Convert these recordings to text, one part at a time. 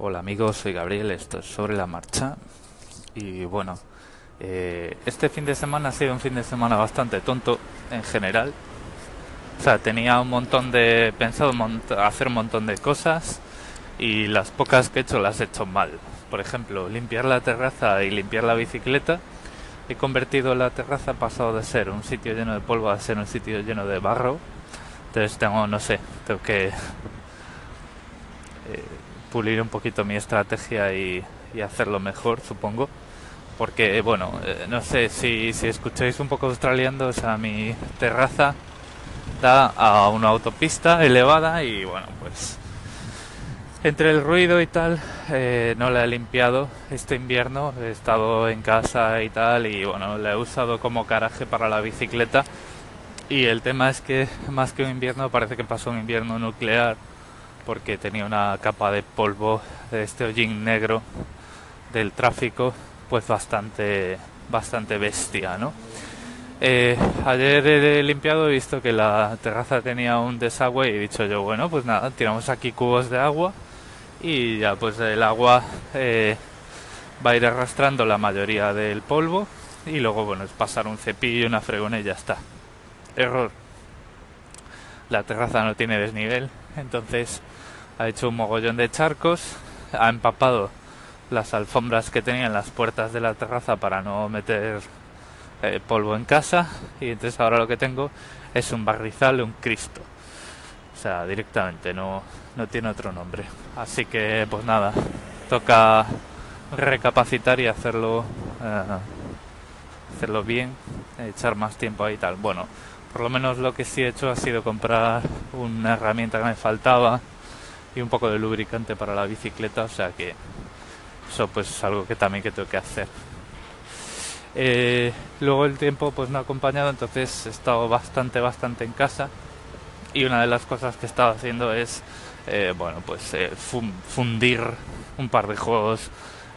Hola amigos, soy Gabriel, esto es sobre la marcha. Y bueno, eh, este fin de semana ha sido un fin de semana bastante tonto en general. O sea, tenía un montón de. pensado hacer un montón de cosas y las pocas que he hecho las he hecho mal. Por ejemplo, limpiar la terraza y limpiar la bicicleta. He convertido la terraza, pasado de ser un sitio lleno de polvo a ser un sitio lleno de barro. Entonces tengo, no sé, tengo que. Pulir un poquito mi estrategia y, hacerlo mejor, supongo. Porque, bueno, eh, no sé si, si escucháis un poco australiano, o sea, mi terraza da a una autopista elevada y, bueno, pues entre el ruido y tal, eh, no la he limpiado este invierno. He estado en casa y tal, y bueno, la he usado como caraje para la bicicleta. Y el tema es que, más que un invierno, parece que pasó un invierno nuclear porque tenía una capa de polvo de este hollín negro del tráfico pues bastante bastante bestia no eh, ayer he limpiado he visto que la terraza tenía un desagüe y he dicho yo bueno pues nada tiramos aquí cubos de agua y ya pues el agua eh, va a ir arrastrando la mayoría del polvo y luego bueno es pasar un cepillo y una fregona y ya está. Error. La terraza no tiene desnivel entonces ha hecho un mogollón de charcos, ha empapado las alfombras que tenía en las puertas de la terraza para no meter eh, polvo en casa y entonces ahora lo que tengo es un barrizal, un Cristo. O sea, directamente, no, no tiene otro nombre. Así que pues nada, toca recapacitar y hacerlo eh, hacerlo bien, echar más tiempo ahí y tal. Bueno, por lo menos lo que sí he hecho ha sido comprar una herramienta que me faltaba y un poco de lubricante para la bicicleta, o sea que eso pues es algo que también que tengo que hacer. Eh, luego el tiempo pues no ha acompañado, entonces he estado bastante, bastante en casa y una de las cosas que he estado haciendo es, eh, bueno, pues eh, fundir un par de juegos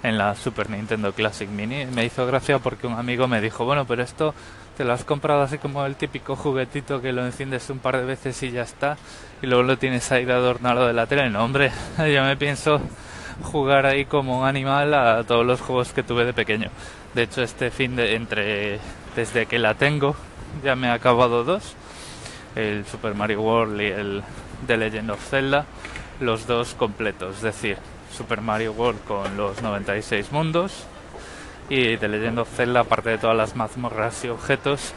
en la Super Nintendo Classic Mini. Me hizo gracia porque un amigo me dijo, bueno, pero esto te lo has comprado así como el típico juguetito que lo enciendes un par de veces y ya está, y luego lo tienes ahí de adornado de la tele. No, hombre, yo me pienso jugar ahí como un animal a todos los juegos que tuve de pequeño. De hecho, este fin de entre desde que la tengo ya me he acabado dos, el Super Mario World y el The Legend of Zelda, los dos completos, es decir, Super Mario World con los 96 mundos y de Legend of Zelda, aparte de todas las mazmorras y objetos,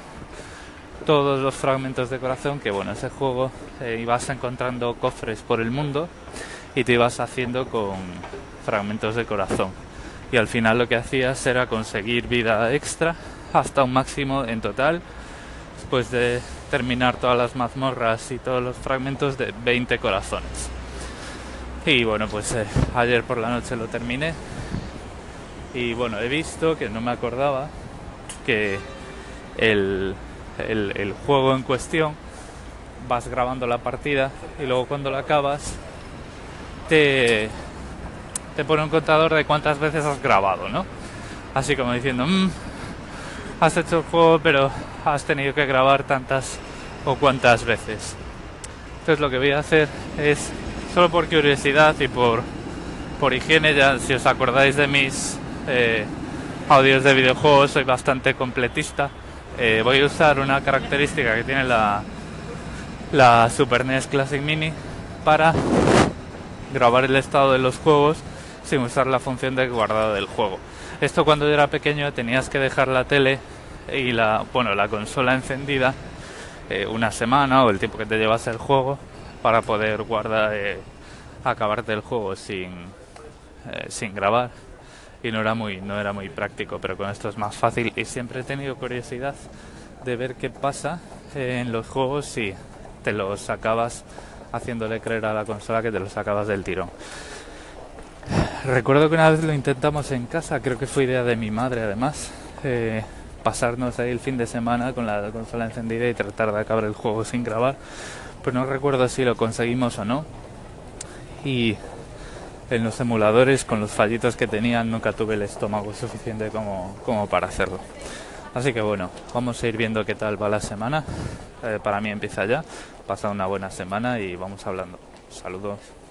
todos los fragmentos de corazón, que bueno, ese juego eh, ibas encontrando cofres por el mundo y te ibas haciendo con fragmentos de corazón. Y al final lo que hacías era conseguir vida extra hasta un máximo en total, después de terminar todas las mazmorras y todos los fragmentos de 20 corazones. Y bueno, pues eh, ayer por la noche lo terminé y bueno, he visto que no me acordaba que el, el, juego en cuestión vas grabando la partida y luego cuando la acabas te, te pone un contador de cuántas veces has grabado, ¿no? Así como diciendo, mm, has hecho el juego pero has tenido que grabar tantas o cuantas veces. Entonces lo que voy a hacer es, solo por curiosidad y por, por higiene, ya si os acordáis de mis eh, audios de videojuegos, soy bastante completista. Eh, voy a usar una característica que tiene la, la Super NES Classic Mini para grabar el estado de los juegos sin usar la función de guardado del juego. Esto cuando yo era pequeño tenías que dejar la tele y la, bueno, la consola encendida eh, una semana o el tiempo que te llevas el juego para poder guardar, acabarte el juego sin, sin grabar. Y no era muy no era muy práctico pero con esto es más fácil. Y siempre he tenido curiosidad de ver qué pasa en los juegos si te los acabas haciéndole creer a la consola que te los acabas del tirón. Recuerdo que una vez lo intentamos en casa creo que fue idea de mi madre además eh, pasarnos ahí el fin de semana con la consola encendida y tratar de acabar el juego sin grabar pues no recuerdo si lo conseguimos o no y en los emuladores con los fallitos que tenían nunca tuve el estómago suficiente como, como para hacerlo. Así que bueno, vamos a ir viendo qué tal va la semana. Eh, para mí empieza ya, pasa una buena semana y vamos hablando. Saludos.